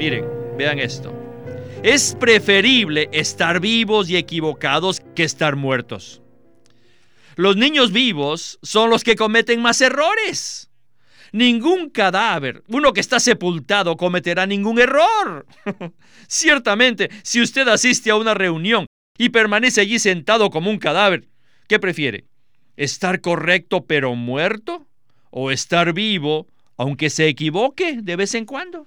Miren, vean esto. Es preferible estar vivos y equivocados que estar muertos. Los niños vivos son los que cometen más errores. Ningún cadáver, uno que está sepultado, cometerá ningún error. Ciertamente, si usted asiste a una reunión y permanece allí sentado como un cadáver, ¿qué prefiere? ¿Estar correcto pero muerto? ¿O estar vivo aunque se equivoque de vez en cuando?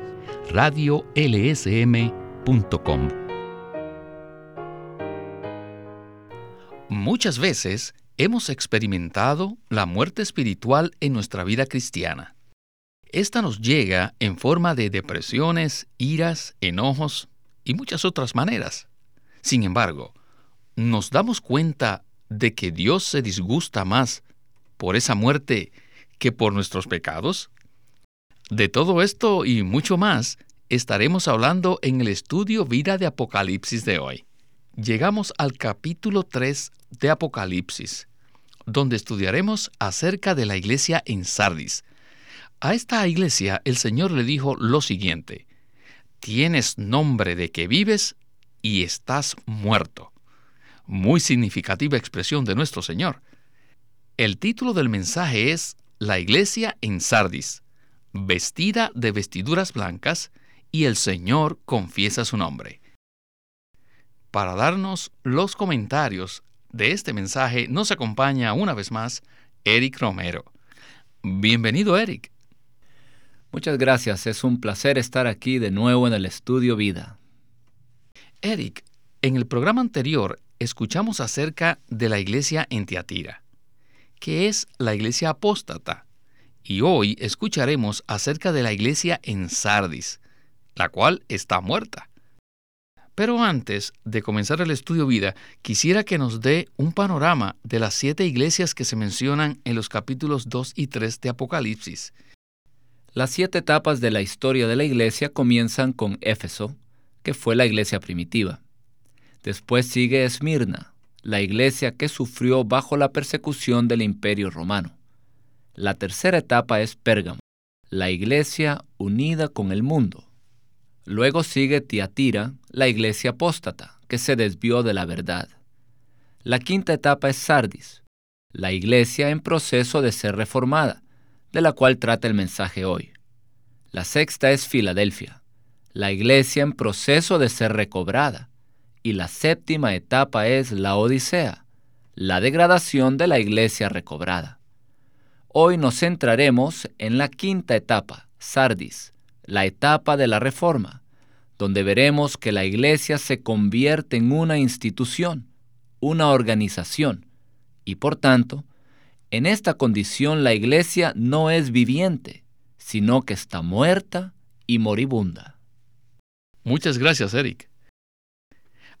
radiolsm.com. Muchas veces hemos experimentado la muerte espiritual en nuestra vida cristiana. Esta nos llega en forma de depresiones, iras, enojos y muchas otras maneras. Sin embargo, ¿nos damos cuenta de que Dios se disgusta más por esa muerte que por nuestros pecados? De todo esto y mucho más estaremos hablando en el estudio Vida de Apocalipsis de hoy. Llegamos al capítulo 3 de Apocalipsis, donde estudiaremos acerca de la iglesia en Sardis. A esta iglesia el Señor le dijo lo siguiente, tienes nombre de que vives y estás muerto. Muy significativa expresión de nuestro Señor. El título del mensaje es La iglesia en Sardis vestida de vestiduras blancas, y el Señor confiesa su nombre. Para darnos los comentarios de este mensaje nos acompaña una vez más Eric Romero. Bienvenido, Eric. Muchas gracias, es un placer estar aquí de nuevo en el estudio Vida. Eric, en el programa anterior escuchamos acerca de la iglesia en Tiatira, que es la iglesia apóstata y hoy escucharemos acerca de la iglesia en Sardis, la cual está muerta. Pero antes de comenzar el estudio vida, quisiera que nos dé un panorama de las siete iglesias que se mencionan en los capítulos 2 y 3 de Apocalipsis. Las siete etapas de la historia de la iglesia comienzan con Éfeso, que fue la iglesia primitiva. Después sigue Esmirna, la iglesia que sufrió bajo la persecución del imperio romano. La tercera etapa es Pérgamo, la iglesia unida con el mundo. Luego sigue Tiatira, la iglesia apóstata, que se desvió de la verdad. La quinta etapa es Sardis, la iglesia en proceso de ser reformada, de la cual trata el mensaje hoy. La sexta es Filadelfia, la iglesia en proceso de ser recobrada. Y la séptima etapa es la Odisea, la degradación de la iglesia recobrada. Hoy nos centraremos en la quinta etapa, Sardis, la etapa de la reforma, donde veremos que la iglesia se convierte en una institución, una organización, y por tanto, en esta condición la iglesia no es viviente, sino que está muerta y moribunda. Muchas gracias, Eric.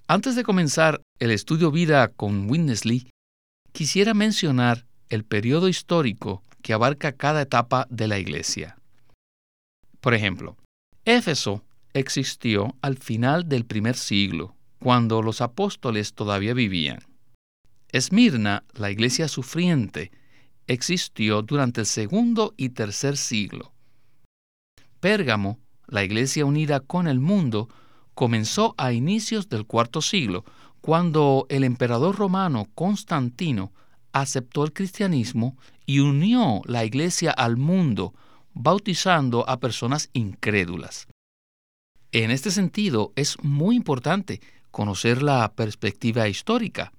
Antes de comenzar el estudio vida con Witness quisiera mencionar el periodo histórico que abarca cada etapa de la iglesia. Por ejemplo, Éfeso existió al final del primer siglo, cuando los apóstoles todavía vivían. Esmirna, la iglesia sufriente, existió durante el segundo y tercer siglo. Pérgamo, la iglesia unida con el mundo, comenzó a inicios del cuarto siglo, cuando el emperador romano Constantino aceptó el cristianismo y unió la iglesia al mundo, bautizando a personas incrédulas. En este sentido, es muy importante conocer la perspectiva histórica.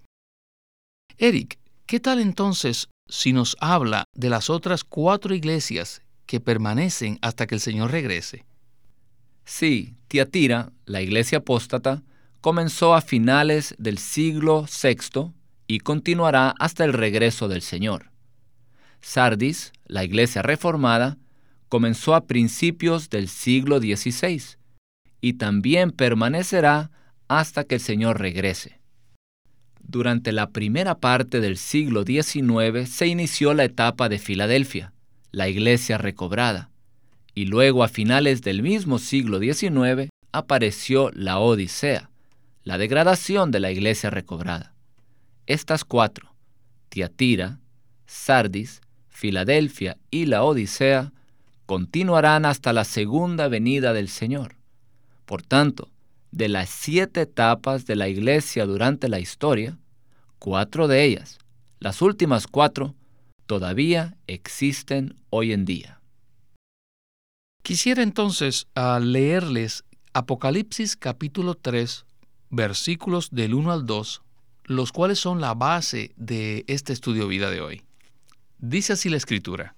Eric, ¿qué tal entonces si nos habla de las otras cuatro iglesias que permanecen hasta que el Señor regrese? Sí, Tiatira, la iglesia apóstata, comenzó a finales del siglo VI y continuará hasta el regreso del Señor. Sardis, la iglesia reformada, comenzó a principios del siglo XVI y también permanecerá hasta que el Señor regrese. Durante la primera parte del siglo XIX se inició la etapa de Filadelfia, la iglesia recobrada, y luego a finales del mismo siglo XIX apareció la Odisea, la degradación de la iglesia recobrada. Estas cuatro, Tiatira, Sardis, Filadelfia y la Odisea, continuarán hasta la segunda venida del Señor. Por tanto, de las siete etapas de la iglesia durante la historia, cuatro de ellas, las últimas cuatro, todavía existen hoy en día. Quisiera entonces a leerles Apocalipsis capítulo 3, versículos del 1 al 2, los cuales son la base de este estudio vida de hoy. Dice así la escritura.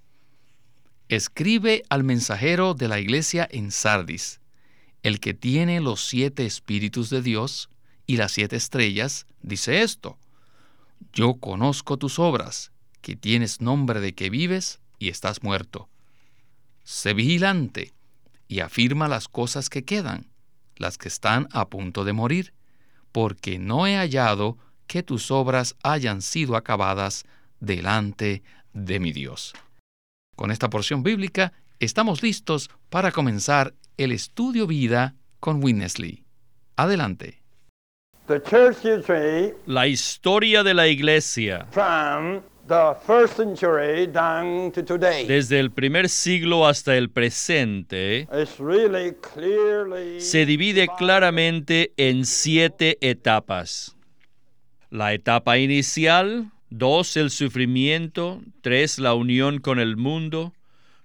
Escribe al mensajero de la iglesia en Sardis, el que tiene los siete espíritus de Dios y las siete estrellas, dice esto. Yo conozco tus obras, que tienes nombre de que vives y estás muerto. Sé vigilante y afirma las cosas que quedan, las que están a punto de morir, porque no he hallado que tus obras hayan sido acabadas delante de mi Dios. Con esta porción bíblica estamos listos para comenzar el estudio vida con Winnesley. Adelante. La historia de la iglesia desde el primer siglo hasta el presente se divide claramente en siete etapas. La etapa inicial, dos, el sufrimiento, tres, la unión con el mundo,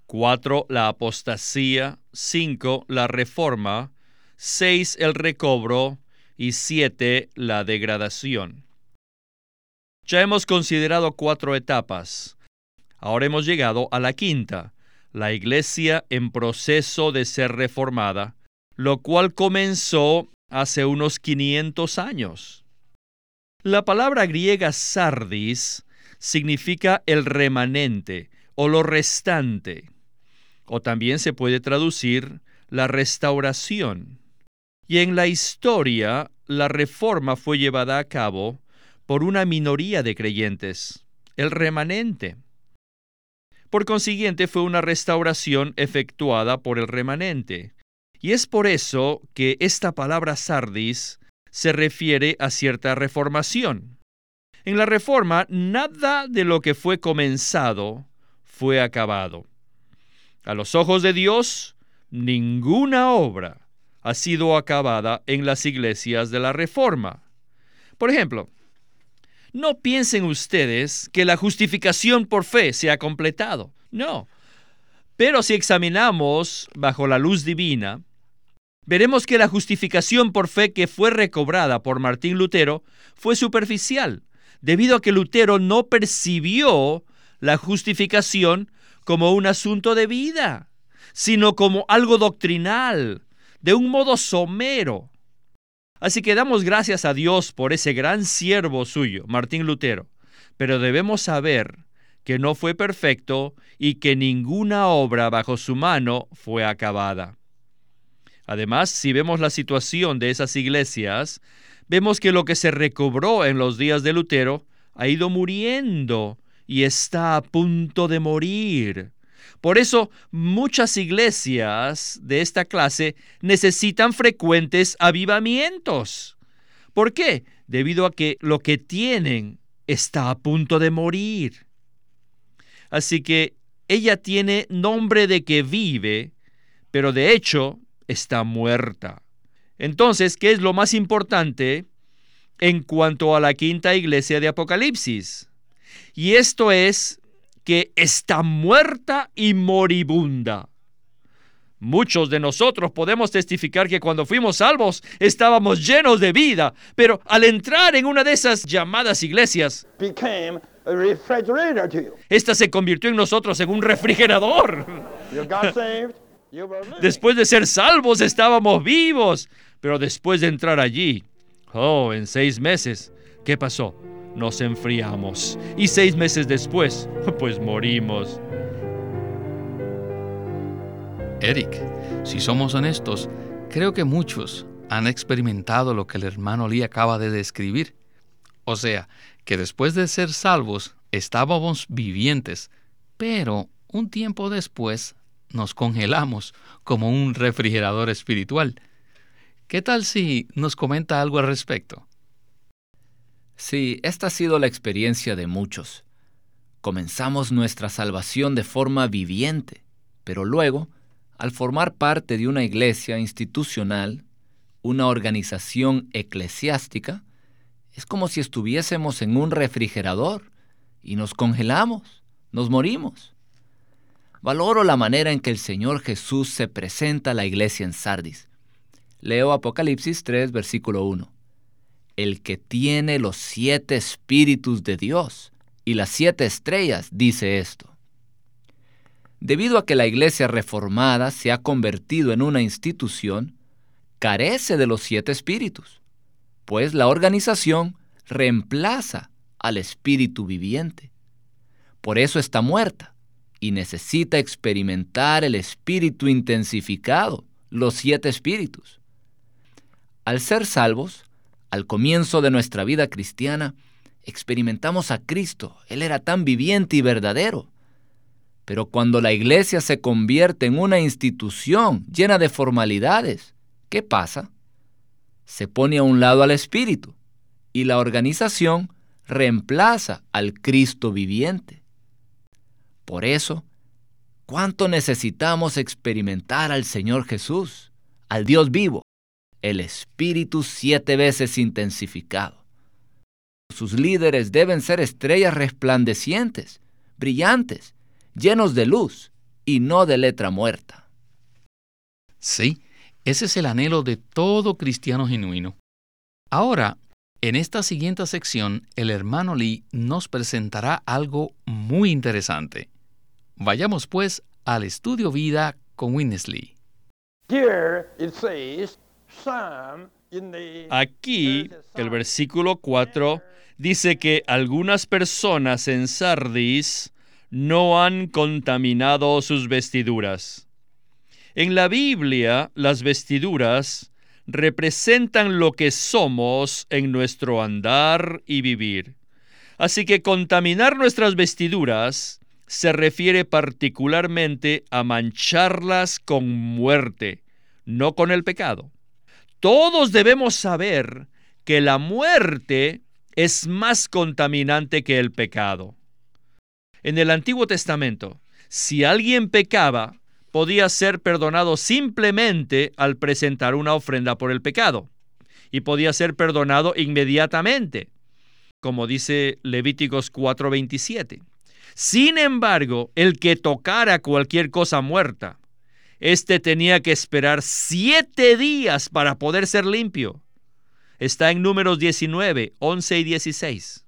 4. La apostasía. 5. La reforma. 6. El recobro. Y 7. La degradación. Ya hemos considerado cuatro etapas. Ahora hemos llegado a la quinta, la iglesia en proceso de ser reformada, lo cual comenzó hace unos 500 años. La palabra griega sardis significa el remanente o lo restante o también se puede traducir la restauración. Y en la historia, la reforma fue llevada a cabo por una minoría de creyentes, el remanente. Por consiguiente, fue una restauración efectuada por el remanente. Y es por eso que esta palabra sardis se refiere a cierta reformación. En la reforma, nada de lo que fue comenzado fue acabado. A los ojos de Dios, ninguna obra ha sido acabada en las iglesias de la Reforma. Por ejemplo, no piensen ustedes que la justificación por fe se ha completado. No. Pero si examinamos bajo la luz divina, veremos que la justificación por fe que fue recobrada por Martín Lutero fue superficial, debido a que Lutero no percibió la justificación como un asunto de vida, sino como algo doctrinal, de un modo somero. Así que damos gracias a Dios por ese gran siervo suyo, Martín Lutero, pero debemos saber que no fue perfecto y que ninguna obra bajo su mano fue acabada. Además, si vemos la situación de esas iglesias, vemos que lo que se recobró en los días de Lutero ha ido muriendo y está a punto de morir. Por eso muchas iglesias de esta clase necesitan frecuentes avivamientos. ¿Por qué? Debido a que lo que tienen está a punto de morir. Así que ella tiene nombre de que vive, pero de hecho está muerta. Entonces, ¿qué es lo más importante en cuanto a la quinta iglesia de Apocalipsis? Y esto es que está muerta y moribunda. Muchos de nosotros podemos testificar que cuando fuimos salvos estábamos llenos de vida, pero al entrar en una de esas llamadas iglesias, esta se convirtió en nosotros en un refrigerador. Después de ser salvos estábamos vivos, pero después de entrar allí, oh, en seis meses, ¿qué pasó? nos enfriamos y seis meses después, pues morimos. Eric, si somos honestos, creo que muchos han experimentado lo que el hermano Lee acaba de describir. O sea, que después de ser salvos estábamos vivientes, pero un tiempo después nos congelamos como un refrigerador espiritual. ¿Qué tal si nos comenta algo al respecto? Sí, esta ha sido la experiencia de muchos. Comenzamos nuestra salvación de forma viviente, pero luego, al formar parte de una iglesia institucional, una organización eclesiástica, es como si estuviésemos en un refrigerador y nos congelamos, nos morimos. Valoro la manera en que el Señor Jesús se presenta a la iglesia en Sardis. Leo Apocalipsis 3, versículo 1. El que tiene los siete espíritus de Dios y las siete estrellas dice esto. Debido a que la iglesia reformada se ha convertido en una institución, carece de los siete espíritus, pues la organización reemplaza al espíritu viviente. Por eso está muerta y necesita experimentar el espíritu intensificado, los siete espíritus. Al ser salvos, al comienzo de nuestra vida cristiana, experimentamos a Cristo. Él era tan viviente y verdadero. Pero cuando la iglesia se convierte en una institución llena de formalidades, ¿qué pasa? Se pone a un lado al Espíritu y la organización reemplaza al Cristo viviente. Por eso, ¿cuánto necesitamos experimentar al Señor Jesús, al Dios vivo, el Espíritu siete veces intensificado? Sus líderes deben ser estrellas resplandecientes, brillantes, llenos de luz y no de letra muerta. Sí, ese es el anhelo de todo cristiano genuino. Ahora, en esta siguiente sección, el hermano Lee nos presentará algo muy interesante. Vayamos pues al estudio vida con Winnesley. Aquí, el versículo 4 dice que algunas personas en Sardis no han contaminado sus vestiduras. En la Biblia, las vestiduras representan lo que somos en nuestro andar y vivir. Así que contaminar nuestras vestiduras se refiere particularmente a mancharlas con muerte, no con el pecado. Todos debemos saber que la muerte es más contaminante que el pecado. En el Antiguo Testamento, si alguien pecaba, podía ser perdonado simplemente al presentar una ofrenda por el pecado. Y podía ser perdonado inmediatamente, como dice Levíticos 4:27. Sin embargo, el que tocara cualquier cosa muerta, éste tenía que esperar siete días para poder ser limpio. Está en números 19, 11 y 16.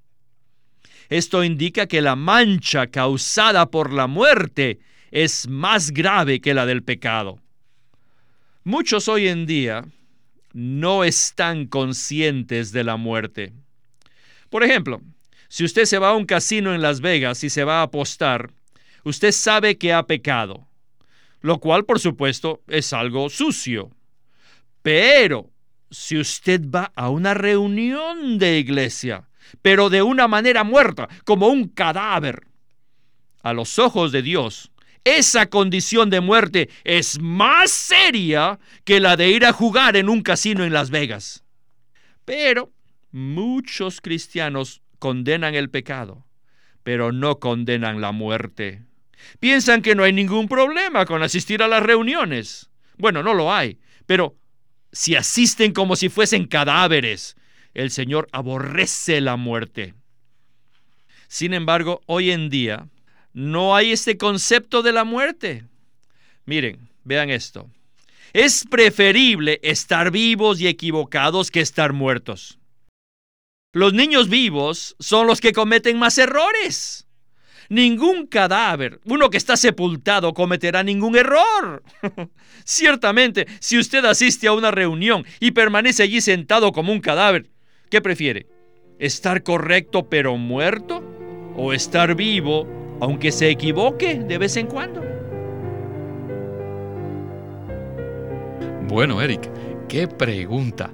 Esto indica que la mancha causada por la muerte es más grave que la del pecado. Muchos hoy en día no están conscientes de la muerte. Por ejemplo, si usted se va a un casino en Las Vegas y se va a apostar, usted sabe que ha pecado, lo cual por supuesto es algo sucio. Pero si usted va a una reunión de iglesia, pero de una manera muerta, como un cadáver, a los ojos de Dios, esa condición de muerte es más seria que la de ir a jugar en un casino en Las Vegas. Pero muchos cristianos condenan el pecado, pero no condenan la muerte. Piensan que no hay ningún problema con asistir a las reuniones. Bueno, no lo hay, pero si asisten como si fuesen cadáveres, el Señor aborrece la muerte. Sin embargo, hoy en día, no hay este concepto de la muerte. Miren, vean esto. Es preferible estar vivos y equivocados que estar muertos. Los niños vivos son los que cometen más errores. Ningún cadáver, uno que está sepultado, cometerá ningún error. Ciertamente, si usted asiste a una reunión y permanece allí sentado como un cadáver, ¿qué prefiere? ¿Estar correcto pero muerto? ¿O estar vivo aunque se equivoque de vez en cuando. Bueno, Eric, qué pregunta.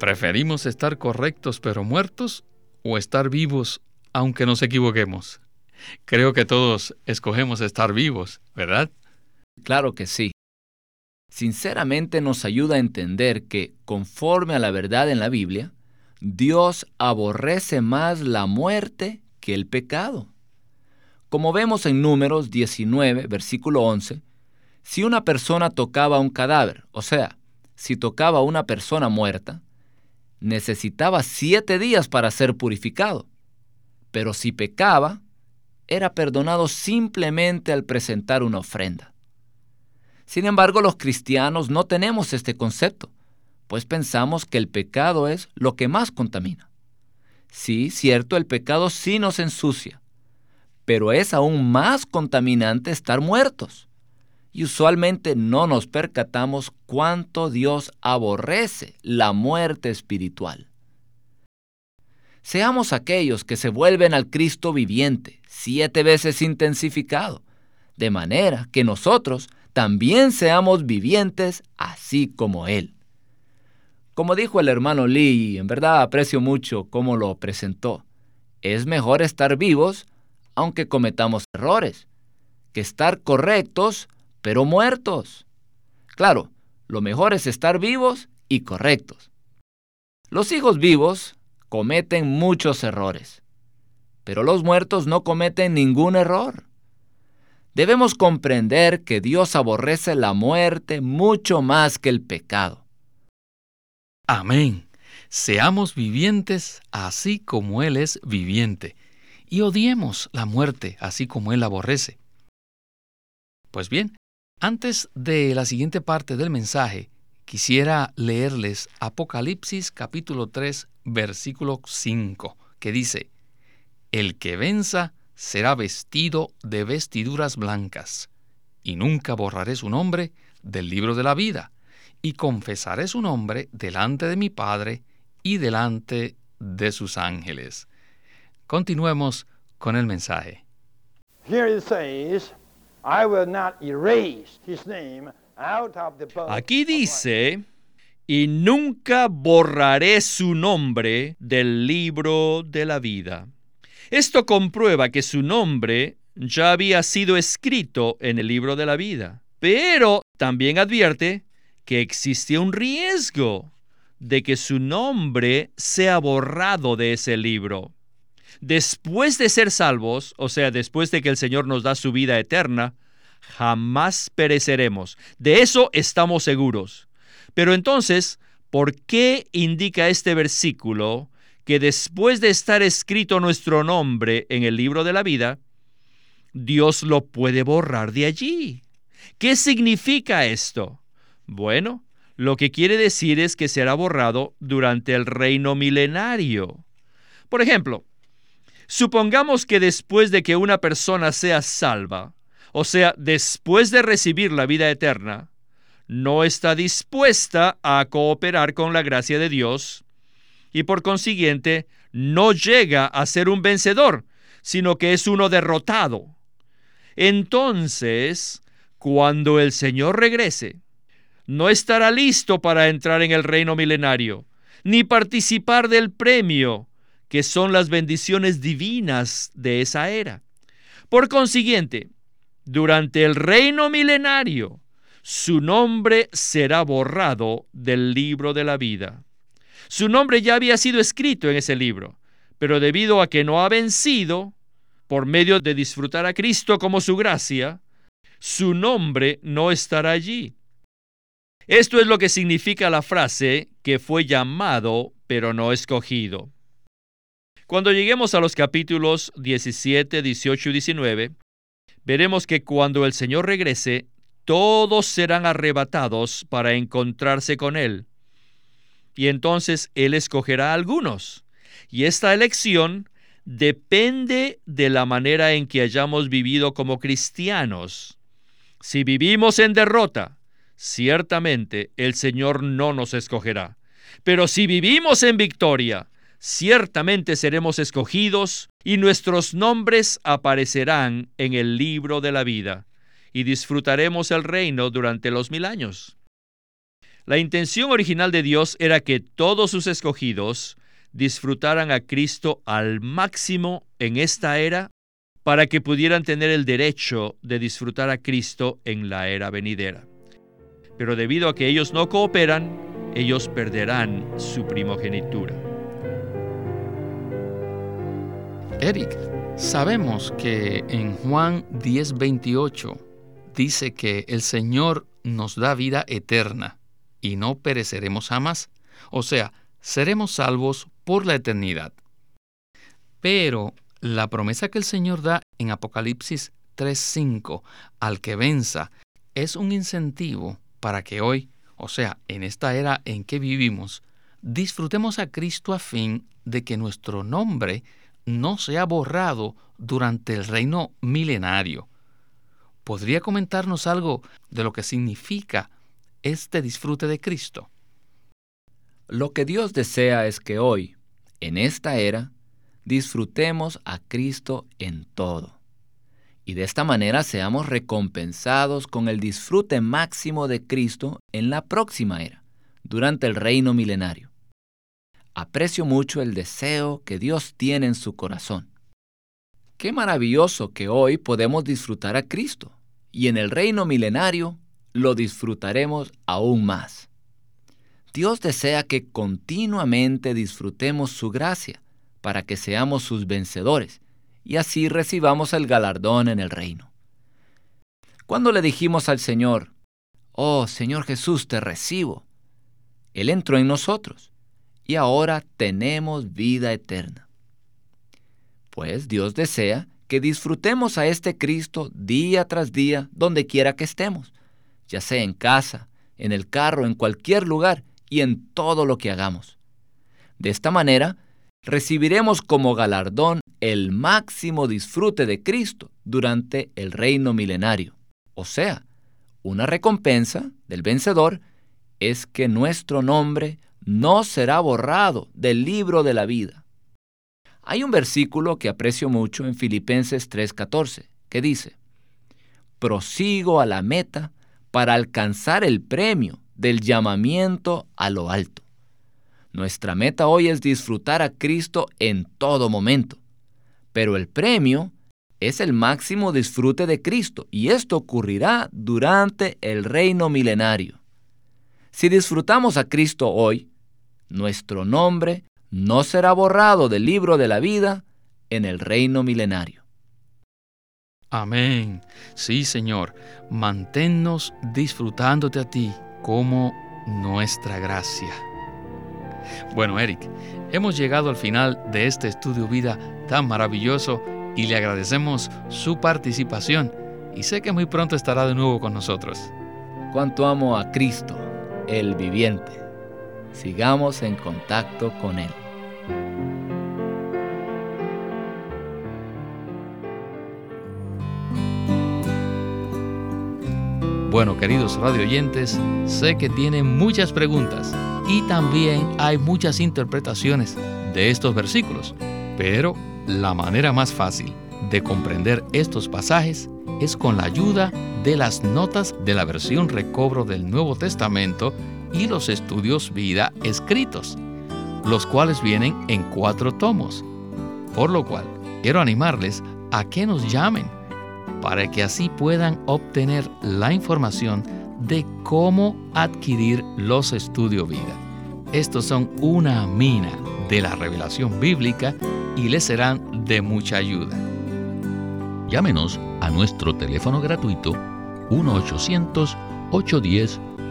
¿Preferimos estar correctos pero muertos o estar vivos aunque nos equivoquemos? Creo que todos escogemos estar vivos, ¿verdad? Claro que sí. Sinceramente nos ayuda a entender que, conforme a la verdad en la Biblia, Dios aborrece más la muerte que el pecado. Como vemos en Números 19, versículo 11, si una persona tocaba un cadáver, o sea, si tocaba a una persona muerta, necesitaba siete días para ser purificado. Pero si pecaba, era perdonado simplemente al presentar una ofrenda. Sin embargo, los cristianos no tenemos este concepto, pues pensamos que el pecado es lo que más contamina. Sí, cierto, el pecado sí nos ensucia, pero es aún más contaminante estar muertos. Y usualmente no nos percatamos cuánto Dios aborrece la muerte espiritual. Seamos aquellos que se vuelven al Cristo viviente, siete veces intensificado, de manera que nosotros también seamos vivientes así como Él. Como dijo el hermano Lee, en verdad aprecio mucho cómo lo presentó, es mejor estar vivos aunque cometamos errores, que estar correctos pero muertos. Claro, lo mejor es estar vivos y correctos. Los hijos vivos cometen muchos errores, pero los muertos no cometen ningún error. Debemos comprender que Dios aborrece la muerte mucho más que el pecado. Amén. Seamos vivientes así como Él es viviente, y odiemos la muerte así como Él aborrece. Pues bien, antes de la siguiente parte del mensaje, quisiera leerles Apocalipsis capítulo 3, versículo 5, que dice, El que venza será vestido de vestiduras blancas, y nunca borraré su nombre del libro de la vida, y confesaré su nombre delante de mi Padre y delante de sus ángeles. Continuemos con el mensaje. Here it says, I will not erase his name out of the book Aquí dice, y nunca borraré su nombre del libro de la vida. Esto comprueba que su nombre ya había sido escrito en el libro de la vida, pero también advierte que existe un riesgo de que su nombre sea borrado de ese libro. Después de ser salvos, o sea, después de que el Señor nos da su vida eterna, jamás pereceremos. De eso estamos seguros. Pero entonces, ¿por qué indica este versículo que después de estar escrito nuestro nombre en el libro de la vida, Dios lo puede borrar de allí? ¿Qué significa esto? Bueno, lo que quiere decir es que será borrado durante el reino milenario. Por ejemplo, supongamos que después de que una persona sea salva, o sea, después de recibir la vida eterna, no está dispuesta a cooperar con la gracia de Dios y por consiguiente no llega a ser un vencedor, sino que es uno derrotado. Entonces, cuando el Señor regrese, no estará listo para entrar en el reino milenario, ni participar del premio, que son las bendiciones divinas de esa era. Por consiguiente, durante el reino milenario, su nombre será borrado del libro de la vida. Su nombre ya había sido escrito en ese libro, pero debido a que no ha vencido, por medio de disfrutar a Cristo como su gracia, su nombre no estará allí. Esto es lo que significa la frase que fue llamado pero no escogido. Cuando lleguemos a los capítulos 17, 18 y 19, veremos que cuando el Señor regrese, todos serán arrebatados para encontrarse con Él. Y entonces Él escogerá a algunos. Y esta elección depende de la manera en que hayamos vivido como cristianos. Si vivimos en derrota, ciertamente el Señor no nos escogerá. Pero si vivimos en victoria, ciertamente seremos escogidos y nuestros nombres aparecerán en el libro de la vida y disfrutaremos el reino durante los mil años. La intención original de Dios era que todos sus escogidos disfrutaran a Cristo al máximo en esta era para que pudieran tener el derecho de disfrutar a Cristo en la era venidera. Pero debido a que ellos no cooperan, ellos perderán su primogenitura. Eric, sabemos que en Juan 10:28 dice que el Señor nos da vida eterna y no pereceremos jamás. O sea, seremos salvos por la eternidad. Pero la promesa que el Señor da en Apocalipsis 3:5 al que venza es un incentivo para que hoy, o sea, en esta era en que vivimos, disfrutemos a Cristo a fin de que nuestro nombre no sea borrado durante el reino milenario. ¿Podría comentarnos algo de lo que significa este disfrute de Cristo? Lo que Dios desea es que hoy, en esta era, disfrutemos a Cristo en todo. Y de esta manera seamos recompensados con el disfrute máximo de Cristo en la próxima era, durante el reino milenario. Aprecio mucho el deseo que Dios tiene en su corazón. Qué maravilloso que hoy podemos disfrutar a Cristo y en el reino milenario lo disfrutaremos aún más. Dios desea que continuamente disfrutemos su gracia para que seamos sus vencedores y así recibamos el galardón en el reino. Cuando le dijimos al Señor, Oh Señor Jesús, te recibo, Él entró en nosotros y ahora tenemos vida eterna. Pues Dios desea que disfrutemos a este Cristo día tras día donde quiera que estemos, ya sea en casa, en el carro, en cualquier lugar y en todo lo que hagamos. De esta manera, recibiremos como galardón el máximo disfrute de Cristo durante el reino milenario. O sea, una recompensa del vencedor es que nuestro nombre no será borrado del libro de la vida. Hay un versículo que aprecio mucho en Filipenses 3:14, que dice, prosigo a la meta para alcanzar el premio del llamamiento a lo alto. Nuestra meta hoy es disfrutar a Cristo en todo momento, pero el premio es el máximo disfrute de Cristo y esto ocurrirá durante el reino milenario. Si disfrutamos a Cristo hoy, nuestro nombre no será borrado del libro de la vida en el reino milenario. Amén. Sí, Señor, manténnos disfrutándote a ti como nuestra gracia. Bueno, Eric, hemos llegado al final de este estudio vida tan maravilloso y le agradecemos su participación y sé que muy pronto estará de nuevo con nosotros. Cuánto amo a Cristo, el viviente. Sigamos en contacto con Él. Bueno, queridos radio oyentes, sé que tienen muchas preguntas y también hay muchas interpretaciones de estos versículos, pero la manera más fácil de comprender estos pasajes es con la ayuda de las notas de la versión recobro del Nuevo Testamento y los estudios vida escritos, los cuales vienen en cuatro tomos. Por lo cual, quiero animarles a que nos llamen para que así puedan obtener la información de cómo adquirir los estudios vida. Estos son una mina de la revelación bíblica y les serán de mucha ayuda. Llámenos a nuestro teléfono gratuito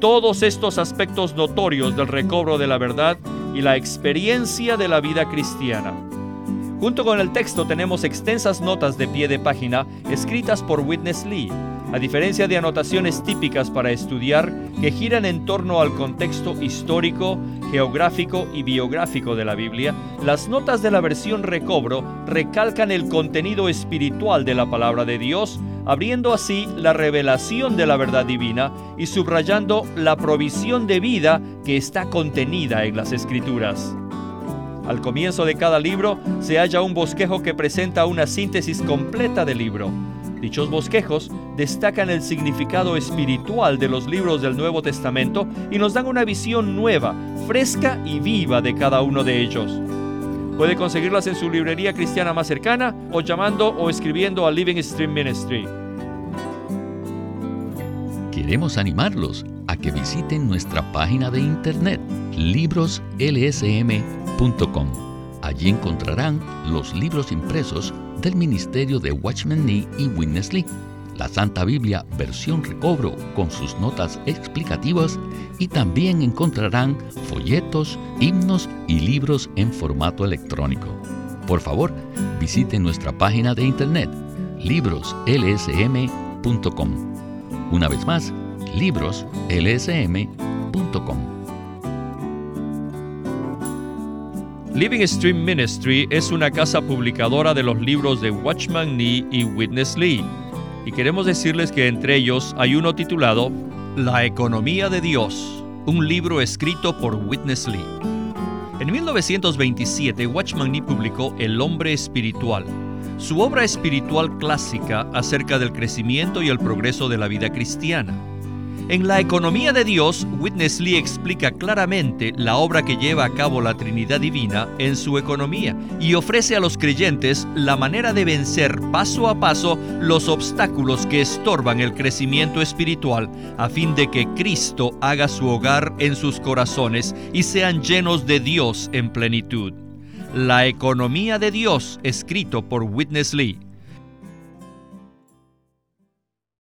todos estos aspectos notorios del recobro de la verdad y la experiencia de la vida cristiana. Junto con el texto tenemos extensas notas de pie de página escritas por Witness Lee, a diferencia de anotaciones típicas para estudiar que giran en torno al contexto histórico, geográfico y biográfico de la Biblia, las notas de la versión recobro recalcan el contenido espiritual de la palabra de Dios abriendo así la revelación de la verdad divina y subrayando la provisión de vida que está contenida en las escrituras. Al comienzo de cada libro se halla un bosquejo que presenta una síntesis completa del libro. Dichos bosquejos destacan el significado espiritual de los libros del Nuevo Testamento y nos dan una visión nueva, fresca y viva de cada uno de ellos. Puede conseguirlas en su librería cristiana más cercana o llamando o escribiendo a Living Stream Ministry. Queremos animarlos a que visiten nuestra página de internet libroslsm.com. Allí encontrarán los libros impresos del Ministerio de Watchman Nee y Witness Lee la Santa Biblia versión recobro con sus notas explicativas y también encontrarán folletos, himnos y libros en formato electrónico. Por favor, visite nuestra página de internet libroslsm.com. Una vez más, libroslsm.com. Living Stream Ministry es una casa publicadora de los libros de Watchman Nee y Witness Lee y queremos decirles que entre ellos hay uno titulado La economía de Dios, un libro escrito por Witness Lee. En 1927, Watchman Nee publicó El hombre espiritual, su obra espiritual clásica acerca del crecimiento y el progreso de la vida cristiana. En La economía de Dios, Witness Lee explica claramente la obra que lleva a cabo la Trinidad Divina en su economía y ofrece a los creyentes la manera de vencer paso a paso los obstáculos que estorban el crecimiento espiritual a fin de que Cristo haga su hogar en sus corazones y sean llenos de Dios en plenitud. La economía de Dios, escrito por Witness Lee.